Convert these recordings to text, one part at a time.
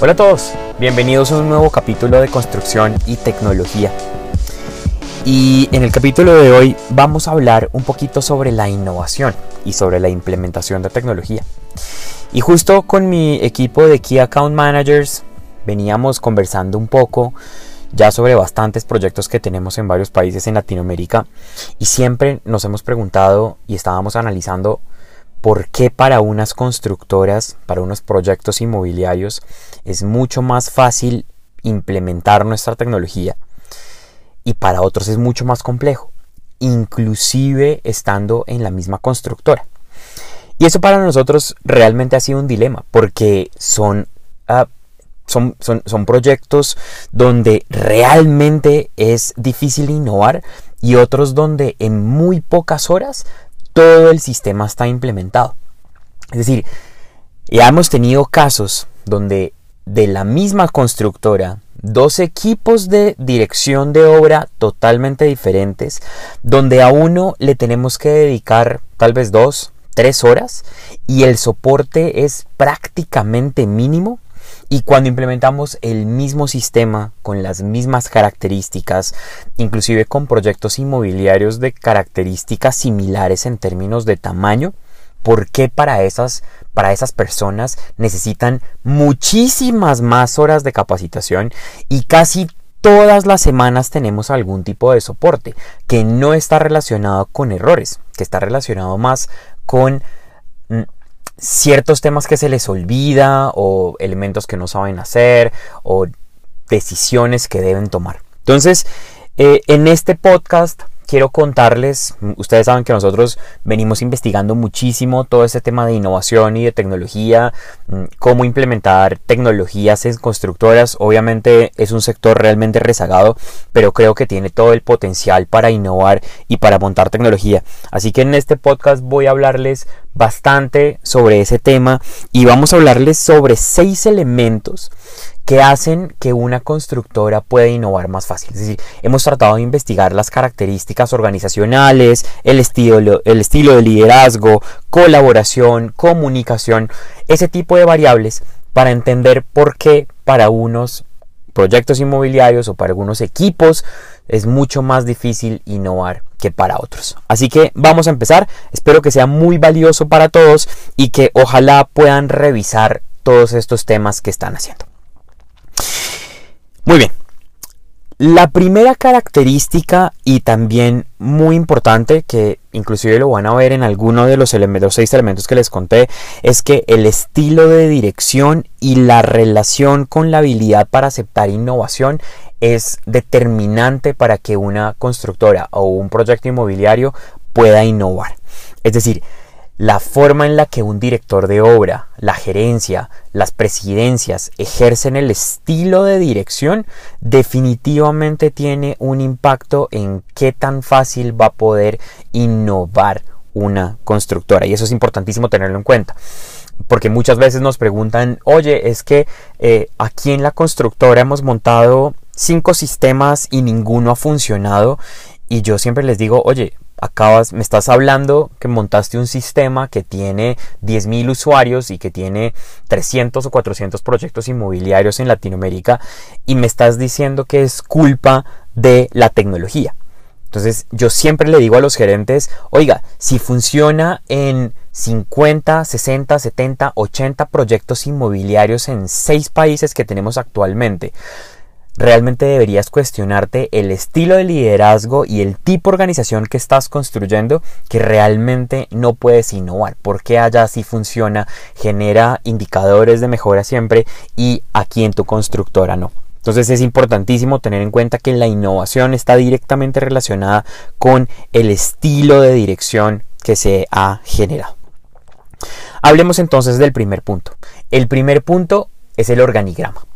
Hola a todos, bienvenidos a un nuevo capítulo de construcción y tecnología. Y en el capítulo de hoy vamos a hablar un poquito sobre la innovación y sobre la implementación de tecnología. Y justo con mi equipo de Key Account Managers veníamos conversando un poco ya sobre bastantes proyectos que tenemos en varios países en Latinoamérica y siempre nos hemos preguntado y estábamos analizando por qué para unas constructoras, para unos proyectos inmobiliarios, es mucho más fácil implementar nuestra tecnología y para otros es mucho más complejo, inclusive estando en la misma constructora. Y eso para nosotros realmente ha sido un dilema, porque son uh, son, son, proyectos donde realmente es difícil innovar y otros donde en muy pocas horas todo el sistema está implementado. Es decir, ya hemos tenido casos donde de la misma constructora, dos equipos de dirección de obra totalmente diferentes, donde a uno le tenemos que dedicar tal vez dos, tres horas y el soporte es prácticamente mínimo y cuando implementamos el mismo sistema con las mismas características, inclusive con proyectos inmobiliarios de características similares en términos de tamaño, ¿por qué para esas, para esas personas necesitan muchísimas más horas de capacitación y casi todas las semanas tenemos algún tipo de soporte que no está relacionado con errores, que está relacionado más con ciertos temas que se les olvida o elementos que no saben hacer o decisiones que deben tomar. Entonces, eh, en este podcast quiero contarles, ustedes saben que nosotros venimos investigando muchísimo todo este tema de innovación y de tecnología, cómo implementar tecnologías en constructoras. Obviamente es un sector realmente rezagado, pero creo que tiene todo el potencial para innovar y para montar tecnología. Así que en este podcast voy a hablarles bastante sobre ese tema y vamos a hablarles sobre seis elementos que hacen que una constructora pueda innovar más fácil. Es decir, hemos tratado de investigar las características organizacionales, el estilo, el estilo de liderazgo, colaboración, comunicación, ese tipo de variables para entender por qué para unos proyectos inmobiliarios o para algunos equipos es mucho más difícil innovar que para otros. Así que vamos a empezar. Espero que sea muy valioso para todos y que ojalá puedan revisar todos estos temas que están haciendo. Muy bien. La primera característica y también muy importante, que inclusive lo van a ver en alguno de los, elementos, seis elementos que les conté, es que el estilo de dirección y la relación con la habilidad para aceptar innovación es determinante para que una constructora o un proyecto inmobiliario pueda innovar. Es decir, la forma en la que un director de obra, la gerencia, las presidencias ejercen el estilo de dirección definitivamente tiene un impacto en qué tan fácil va a poder innovar una constructora. Y eso es importantísimo tenerlo en cuenta porque muchas veces nos preguntan oye es que eh, aquí en la constructora hemos montado cinco sistemas y ninguno ha funcionado y yo siempre les digo oye acabas, me estás hablando que montaste un sistema que tiene 10.000 usuarios y que tiene 300 o 400 proyectos inmobiliarios en Latinoamérica y me estás diciendo que es culpa de la tecnología. Entonces yo siempre le digo a los gerentes, oiga, si funciona en 50, 60, 70, 80 proyectos inmobiliarios en 6 países que tenemos actualmente, realmente deberías cuestionarte el estilo de liderazgo y el tipo de organización que estás construyendo que realmente no puedes innovar. Porque allá sí funciona, genera indicadores de mejora siempre y aquí en tu constructora no. Entonces es importantísimo tener en cuenta que la innovación está directamente relacionada con el estilo de dirección que se ha generado. Hablemos entonces del primer punto. El primer punto es el organigrama.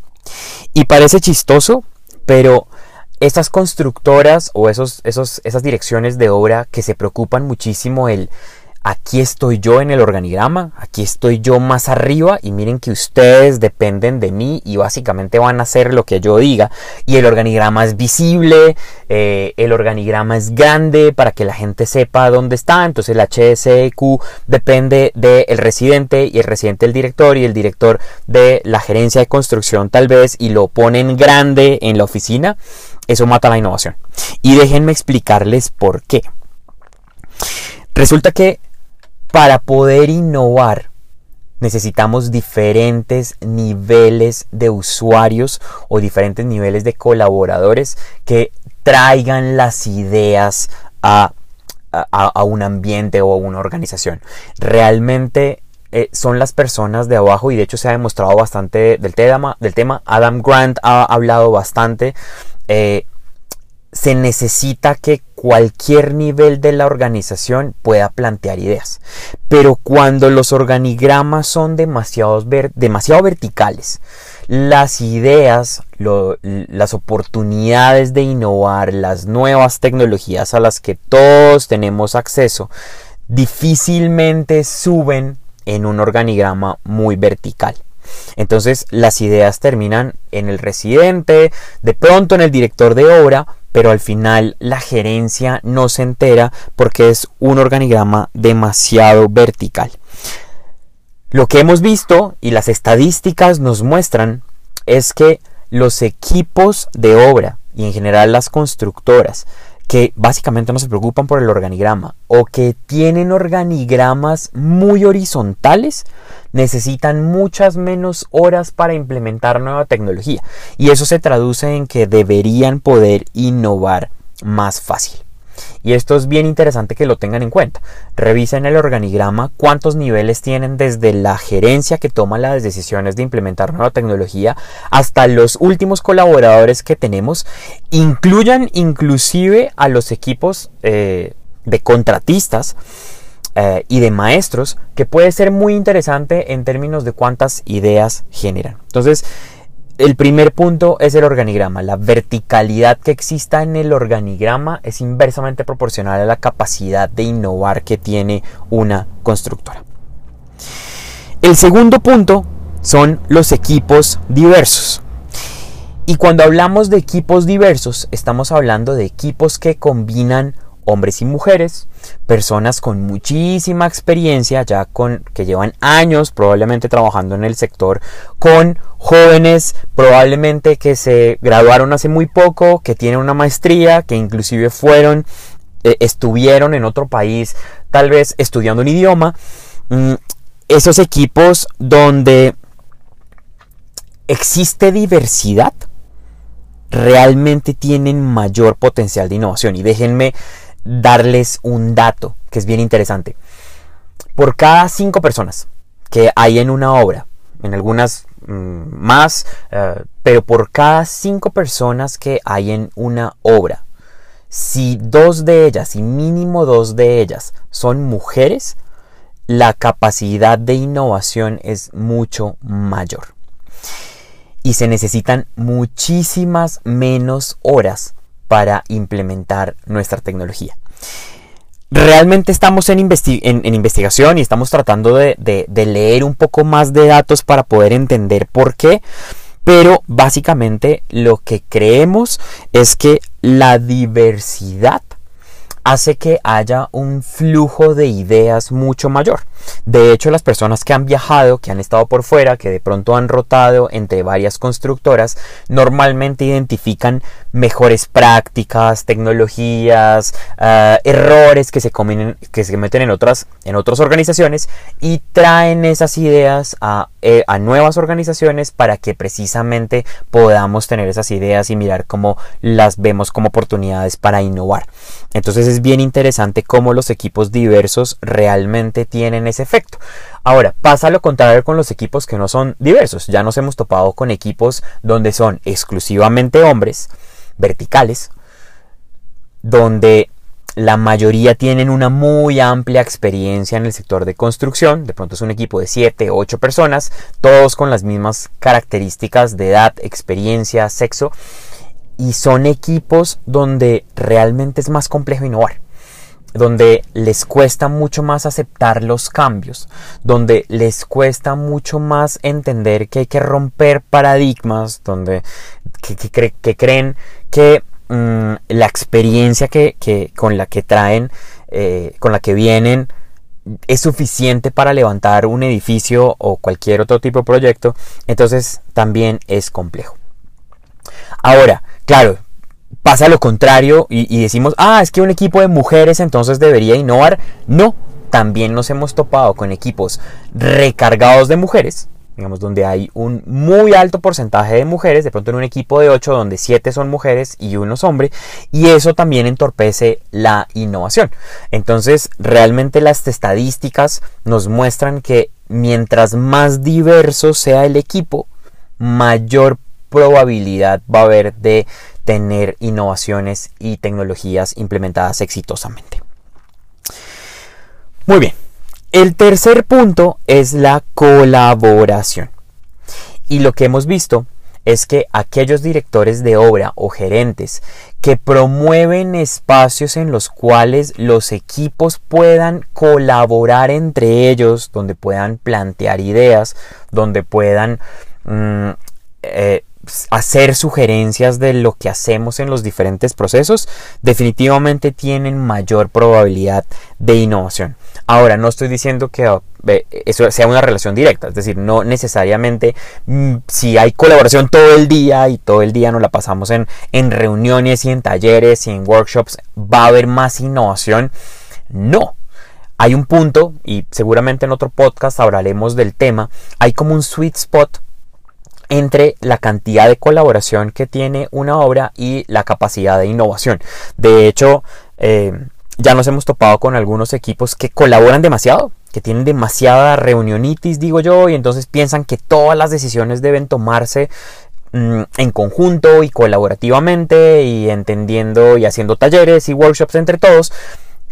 Y parece chistoso, pero estas constructoras o esos, esos, esas direcciones de obra que se preocupan muchísimo el aquí estoy yo en el organigrama, aquí estoy yo más arriba y miren que ustedes dependen de mí y básicamente van a hacer lo que yo diga. Y el organigrama es visible, eh, el organigrama es grande para que la gente sepa dónde está. Entonces el HSQ depende del residente y el residente del director y el director de la gerencia de construcción tal vez y lo ponen grande en la oficina. Eso mata la innovación. Y déjenme explicarles por qué. Resulta que para poder innovar necesitamos diferentes niveles de usuarios o diferentes niveles de colaboradores que traigan las ideas a, un ambiente o a una organización. Realmente eh, son las personas de abajo y de hecho se ha demostrado bastante del tema. Del tema. Adam Grant ha hablado bastante. Eh, se necesita que cualquier nivel de la organización pueda plantear ideas. Pero cuando los organigramas son demasiado, demasiado verticales, las ideas, las oportunidades de innovar, las nuevas tecnologías a las que todos tenemos acceso, difícilmente suben en un organigrama muy vertical. Entonces las ideas terminan en el residente, de pronto en el director de obra, pero al final la gerencia no se entera porque es un organigrama demasiado vertical. Lo que hemos visto y las estadísticas nos muestran es que los equipos de obra y en general las constructoras que básicamente no se preocupan por el organigrama o que tienen organigramas muy horizontales necesitan muchas menos horas para implementar nueva tecnología y eso se traduce en que deberían poder innovar más fácil. Y esto es bien interesante que lo tengan en cuenta. Revisen el organigrama cuántos niveles tienen desde la gerencia que toma las decisiones de implementar nueva tecnología hasta los últimos colaboradores que tenemos. Incluyan inclusive a los equipos eh, de contratistas eh, y de maestros que puede ser muy interesante en términos de cuántas ideas generan. Entonces, el primer punto es el organigrama. La verticalidad que exista en el organigrama es inversamente proporcional a la capacidad de innovar que tiene una constructora. El segundo punto son los equipos diversos. Y cuando hablamos de equipos diversos, estamos hablando de equipos que combinan hombres y mujeres, personas con muchísima experiencia, ya con que llevan años probablemente trabajando en el sector, con jóvenes probablemente que se graduaron hace muy poco, que tienen una maestría, que inclusive fueron, eh, estuvieron en otro país, tal vez estudiando un idioma. Mm, esos equipos donde existe diversidad realmente tienen mayor potencial de innovación. Y déjenme darles un dato que es bien interesante. Por cada cinco personas que hay en una obra, en algunas mm, más, eh, pero por cada cinco personas que hay en una obra, si dos de ellas, y mínimo dos de ellas, son mujeres, la capacidad de innovación es mucho mayor. Y se necesitan muchísimas menos horas para implementar nuestra tecnología. Realmente estamos en, investigación y estamos tratando de, leer un poco más de datos para poder entender por qué, pero básicamente lo que creemos es que la diversidad hace que haya un flujo de ideas mucho mayor. De hecho, las personas que han viajado, que han estado por fuera, que de pronto han rotado entre varias constructoras, normalmente identifican mejores prácticas, tecnologías, eh, errores que se, que se meten en otras, en otras organizaciones y traen esas ideas a, eh, a nuevas organizaciones para que precisamente podamos tener esas ideas y mirar cómo las vemos como oportunidades para innovar. Entonces es bien interesante cómo los equipos diversos realmente tienen ese efecto. Ahora, pasa lo contrario con los equipos que no son diversos. Ya nos hemos topado con equipos donde son exclusivamente hombres, verticales, donde la mayoría tienen una muy amplia experiencia en el sector de construcción. De pronto es un equipo de 7, 8 personas, todos con las mismas características de edad, experiencia, sexo y son equipos donde realmente es más complejo innovar. Donde les cuesta mucho más aceptar los cambios, donde les cuesta mucho más entender que hay que romper paradigmas, donde que, creen que mm, la experiencia que, con la que traen, eh, con la que vienen, es suficiente para levantar un edificio o cualquier otro tipo de proyecto, entonces también es complejo. Ahora, claro, pasa lo contrario y, decimos, ah, es que un equipo de mujeres entonces debería innovar. No, también nos hemos topado con equipos recargados de mujeres, digamos, donde hay un muy alto porcentaje de mujeres, de pronto en un equipo de 8 donde 7 son mujeres y uno es hombre, y eso también entorpece la innovación. Entonces, realmente las estadísticas nos muestran que mientras más diverso sea el equipo, mayor probabilidad va a haber de tener innovaciones y tecnologías implementadas exitosamente. Muy bien, el tercer punto es la colaboración. Y lo que hemos visto es que aquellos directores de obra o gerentes que promueven espacios en los cuales los equipos puedan colaborar entre ellos, donde puedan plantear ideas, donde puedan mm, eh, hacer sugerencias de lo que hacemos en los diferentes procesos, definitivamente tienen mayor probabilidad de innovación. Ahora, no estoy diciendo que oh, eso sea una relación directa, es decir, no necesariamente mm, si hay colaboración todo el día y todo el día nos la pasamos en, en reuniones y en talleres y en workshops, va a haber más innovación. No, hay un punto, y seguramente en otro podcast hablaremos del tema, hay como un sweet spot entre la cantidad de colaboración que tiene una obra y la capacidad de innovación. De hecho, eh, ya nos hemos topado con algunos equipos que colaboran demasiado, que tienen demasiada reunionitis, digo yo, y entonces piensan que todas las decisiones deben tomarse mm, en conjunto y colaborativamente y entendiendo y haciendo talleres y workshops entre todos.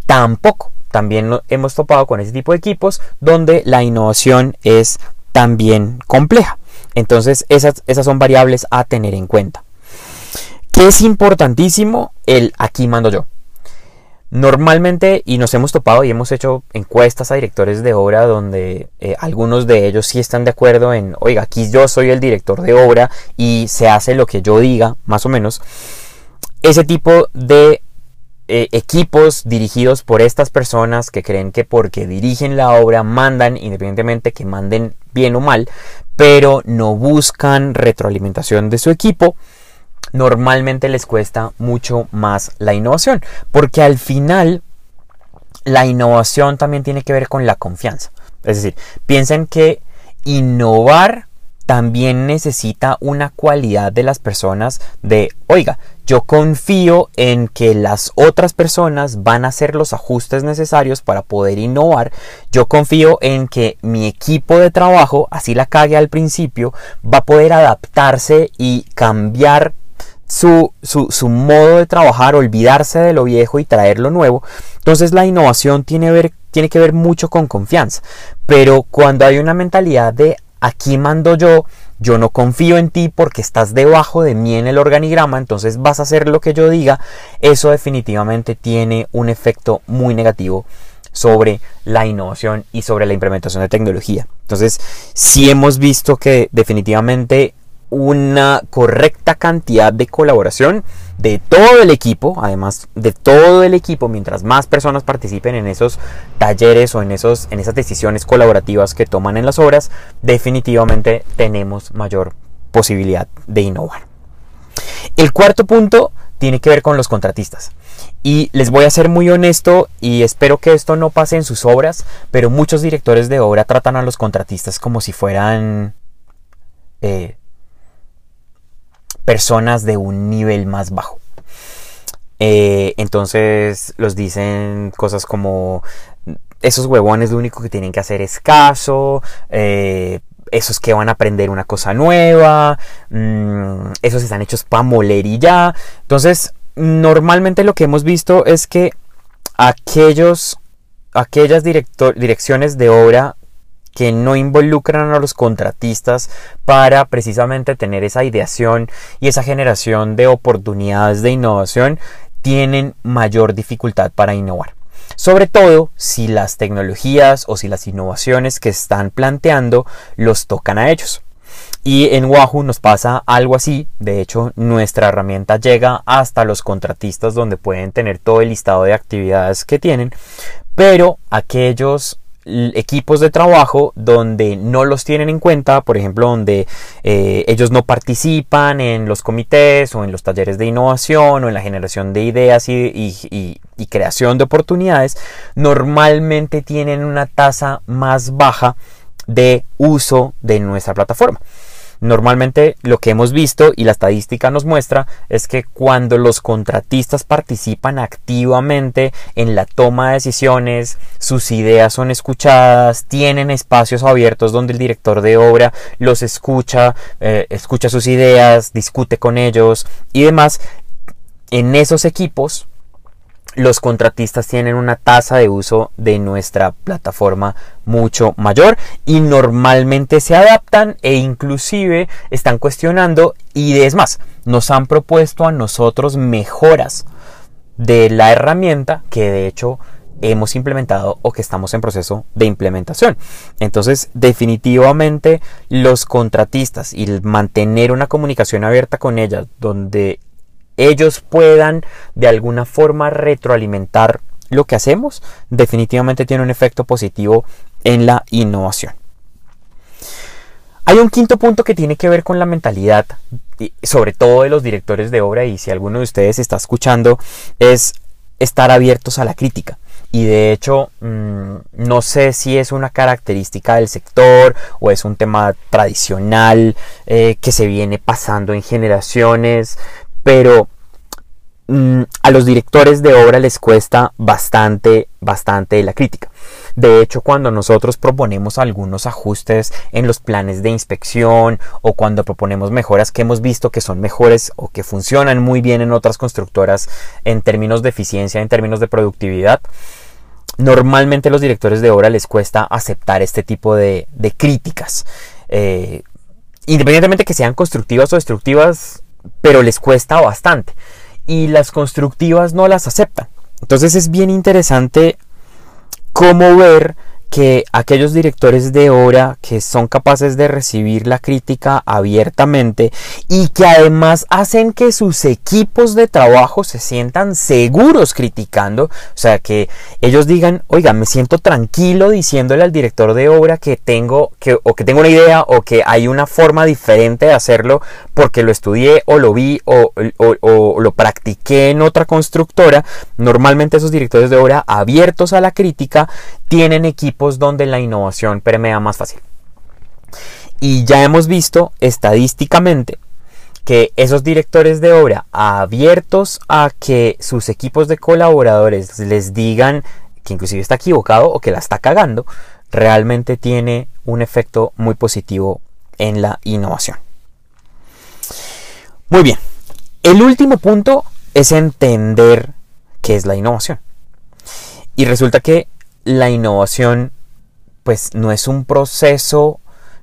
Tampoco. También hemos topado con ese tipo de equipos donde la innovación es también compleja. Entonces esas, esas son variables a tener en cuenta. ¿Qué es importantísimo? El aquí mando yo. Normalmente, y nos hemos topado y hemos hecho encuestas a directores de obra donde eh, algunos de ellos sí están de acuerdo en, oiga, aquí yo soy el director de obra y se hace lo que yo diga, más o menos. Ese tipo de eh, equipos dirigidos por estas personas que creen que porque dirigen la obra mandan, independientemente que manden bien o mal, pero no buscan retroalimentación de su equipo, normalmente les cuesta mucho más la innovación, porque al final la innovación también tiene que ver con la confianza. Es decir, piensen que innovar también necesita una cualidad de las personas de, oiga, yo confío en que las otras personas van a hacer los ajustes necesarios para poder innovar. Yo confío en que mi equipo de trabajo, así la cague al principio, va a poder adaptarse y cambiar su, su, modo de trabajar, olvidarse de lo viejo y traer lo nuevo. Entonces la innovación tiene, ver, tiene que ver mucho con confianza. Pero cuando hay una mentalidad de aquí mando yo, yo no confío en ti porque estás debajo de mí en el organigrama, entonces vas a hacer lo que yo diga, eso definitivamente tiene un efecto muy negativo sobre la innovación y sobre la implementación de tecnología. Entonces, sí hemos visto que definitivamente una correcta cantidad de colaboración de todo el equipo, además de todo el equipo, mientras más personas participen en esos talleres o en, esos, en esas decisiones colaborativas que toman en las obras, definitivamente tenemos mayor posibilidad de innovar. El cuarto punto tiene que ver con los contratistas. Y les voy a ser muy honesto y espero que esto no pase en sus obras, pero muchos directores de obra tratan a los contratistas como si fueran eh, personas de un nivel más bajo. Eh, entonces los dicen cosas como esos huevones lo único que tienen que hacer es caso, eh, esos que van a aprender una cosa nueva, mm, esos están hechos para moler y ya. Entonces, normalmente lo que hemos visto es que aquellos, aquellas direcciones de obra que no involucran a los contratistas para precisamente tener esa ideación y esa generación de oportunidades de innovación tienen mayor dificultad para innovar. Sobre todo si las tecnologías o si las innovaciones que están planteando los tocan a ellos. Y en Wahoo nos pasa algo así. De hecho, nuestra herramienta llega hasta los contratistas donde pueden tener todo el listado de actividades que tienen. Pero aquellos equipos de trabajo donde no los tienen en cuenta, por ejemplo, donde eh, ellos no participan en los comités o en los talleres de innovación o en la generación de ideas y creación de oportunidades, normalmente tienen una tasa más baja de uso de nuestra plataforma. Normalmente lo que hemos visto y la estadística nos muestra es que cuando los contratistas participan activamente en la toma de decisiones, sus ideas son escuchadas, tienen espacios abiertos donde el director de obra los escucha, eh, escucha sus ideas, discute con ellos y demás, en esos equipos los contratistas tienen una tasa de uso de nuestra plataforma mucho mayor y normalmente se adaptan e inclusive están cuestionando y es más, nos han propuesto a nosotros mejoras de la herramienta que de hecho hemos implementado o que estamos en proceso de implementación. Entonces, definitivamente los contratistas y mantener una comunicación abierta con ellas donde ellos puedan de alguna forma retroalimentar lo que hacemos, definitivamente tiene un efecto positivo en la innovación. Hay un quinto punto que tiene que ver con la mentalidad, sobre todo de los directores de obra, y si alguno de ustedes está escuchando, es estar abiertos a la crítica. Y de hecho, mm, no sé si es una característica del sector o es un tema tradicional eh, que se viene pasando en generaciones, pero mm, a los directores de obra les cuesta bastante, bastante la crítica. De hecho, cuando nosotros proponemos algunos ajustes en los planes de inspección o cuando proponemos mejoras que hemos visto que son mejores o que funcionan muy bien en otras constructoras en términos de eficiencia, en términos de productividad, normalmente a los directores de obra les cuesta aceptar este tipo de, críticas. Eh, independientemente que sean constructivas o destructivas, pero les cuesta bastante. Y las constructivas no las aceptan. Entonces es bien interesante cómo ver que aquellos directores de obra que son capaces de recibir la crítica abiertamente y que además hacen que sus equipos de trabajo se sientan seguros criticando, o sea, que ellos digan, oiga, me siento tranquilo diciéndole al director de obra que tengo que o que tengo una idea o que hay una forma diferente de hacerlo porque lo estudié o lo vi o, o lo practiqué en otra constructora. Normalmente esos directores de obra abiertos a la crítica tienen equipos donde la innovación permea más fácil. Y ya hemos visto estadísticamente que esos directores de obra abiertos a que sus equipos de colaboradores les digan que inclusive está equivocado o que la está cagando, realmente tiene un efecto muy positivo en la innovación. Muy bien, el último punto es entender qué es la innovación. Y resulta que la innovación pues no es un proceso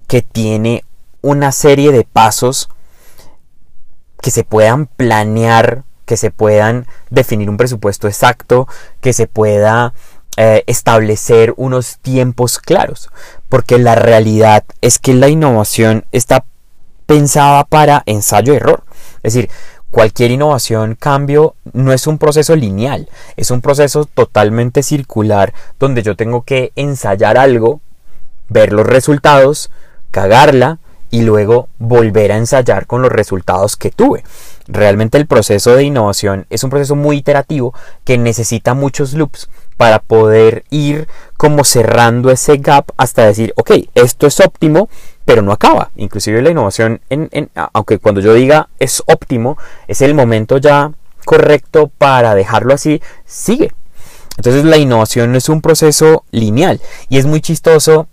que tiene una serie de pasos que se puedan planear, que se puedan definir un presupuesto exacto, que se pueda eh, establecer unos tiempos claros, porque la realidad es que la innovación está pensada para ensayo-error. Es decir, Cualquier innovación, cambio, no es un proceso lineal, es un proceso totalmente circular donde yo tengo que ensayar algo, ver los resultados, cagarla y luego volver a ensayar con los resultados que tuve. Realmente el proceso de innovación es un proceso muy iterativo que necesita muchos loops para poder ir como cerrando ese gap hasta decir, ok, esto es óptimo, pero no acaba. Inclusive la innovación, en, aunque cuando yo diga es óptimo, es el momento ya correcto para dejarlo así, sigue. Entonces la innovación no es un proceso lineal y es muy chistoso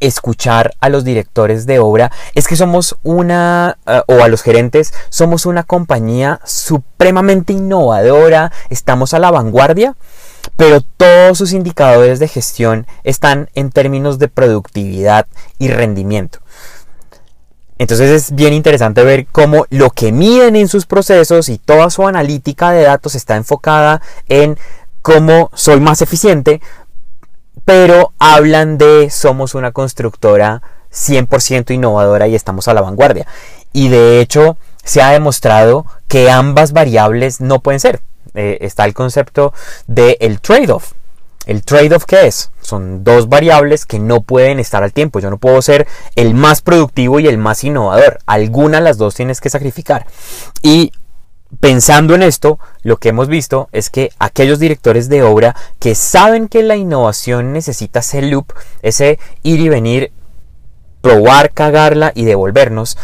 escuchar a los directores de obra es que somos una, eh, o a los gerentes, somos una compañía supremamente innovadora, estamos a la vanguardia, pero todos sus indicadores de gestión están en términos de productividad y rendimiento. Entonces es bien interesante ver cómo lo que miden en sus procesos y toda su analítica de datos está enfocada en cómo soy más eficiente, pero hablan de somos una constructora 100% innovadora y estamos a la vanguardia. Y de hecho se ha demostrado que ambas variables no pueden ser. Eh, está el concepto del el trade-off. ¿El trade-off qué es? Son dos variables que no pueden estar al tiempo. Yo no puedo ser el más productivo y el más innovador. Alguna de las dos tienes que sacrificar. Y pensando en esto, lo que hemos visto es que aquellos directores de obra que saben que la innovación necesita ese loop, ese ir y venir, probar, cagarla y devolvernos,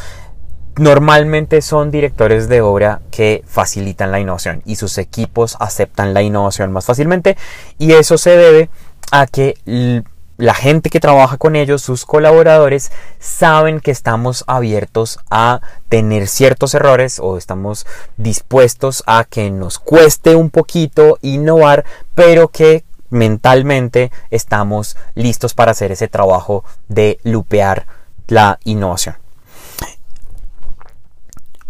normalmente son directores de obra que facilitan la innovación y sus equipos aceptan la innovación más fácilmente y eso se debe a que la gente que trabaja con ellos, sus colaboradores, saben que estamos abiertos a tener ciertos errores o estamos dispuestos a que nos cueste un poquito innovar, pero que mentalmente estamos listos para hacer ese trabajo de lupear la innovación.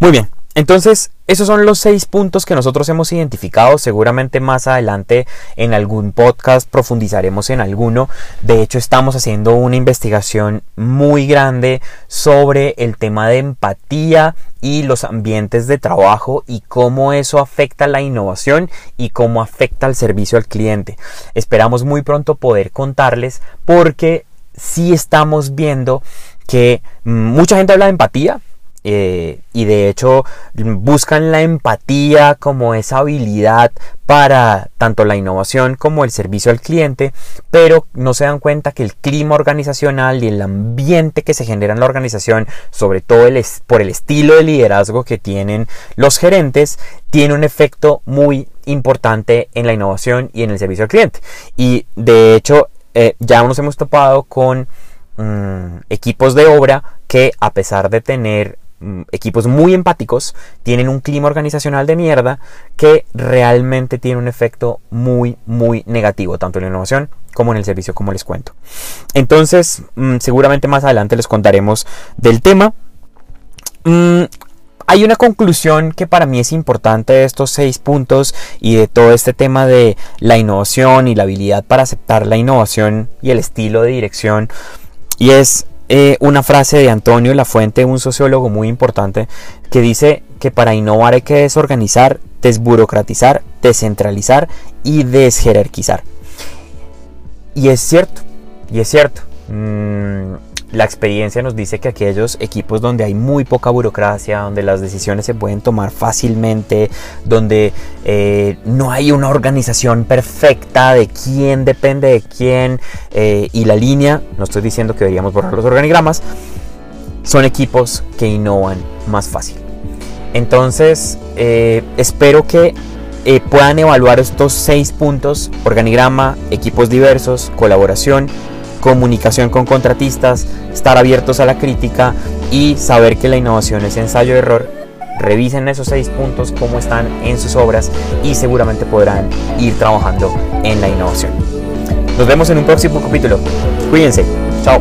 Muy bien, entonces esos son los seis puntos que nosotros hemos identificado. Seguramente más adelante en algún podcast profundizaremos en alguno. De hecho estamos haciendo una investigación muy grande sobre el tema de empatía y los ambientes de trabajo y cómo eso afecta la innovación y cómo afecta el servicio al cliente. Esperamos muy pronto poder contarles porque sí estamos viendo que mucha gente habla de empatía, eh, y de hecho buscan la empatía como esa habilidad para tanto la innovación como el servicio al cliente, pero no se dan cuenta que el clima organizacional y el ambiente que se genera en la organización, sobre todo por el estilo de liderazgo que tienen los gerentes, tiene un efecto muy importante en la innovación y en el servicio al cliente. Y de hecho eh, ya nos hemos topado con mm, equipos de obra que a pesar de tener equipos muy empáticos tienen un clima organizacional de mierda que realmente tiene un efecto muy muy negativo tanto en la innovación como en el servicio como les cuento. Entonces mm, seguramente más adelante les contaremos del tema. Mm, hay una conclusión que para mí es importante de estos seis puntos y de todo este tema de la innovación y la habilidad para aceptar la innovación y el estilo de dirección y es eh, una frase de Antonio La Fuente, un sociólogo muy importante, que dice que para innovar hay que desorganizar, desburocratizar, descentralizar y desjerarquizar. Y es cierto, y es cierto. Mm, la experiencia nos dice que aquellos equipos donde hay muy poca burocracia, donde las decisiones se pueden tomar fácilmente, donde eh, no hay una organización perfecta de quién depende de quién eh, y la línea, no estoy diciendo que deberíamos borrar los organigramas, son equipos que innovan más fácil. Entonces, eh, espero que puedan evaluar estos seis puntos, organigrama, equipos diversos, colaboración, comunicación con contratistas, estar abiertos a la crítica y saber que la innovación es ensayo-error. Revisen esos seis puntos, cómo están en sus obras y seguramente podrán ir trabajando en la innovación. Nos vemos en un próximo capítulo. Cuídense. Chao.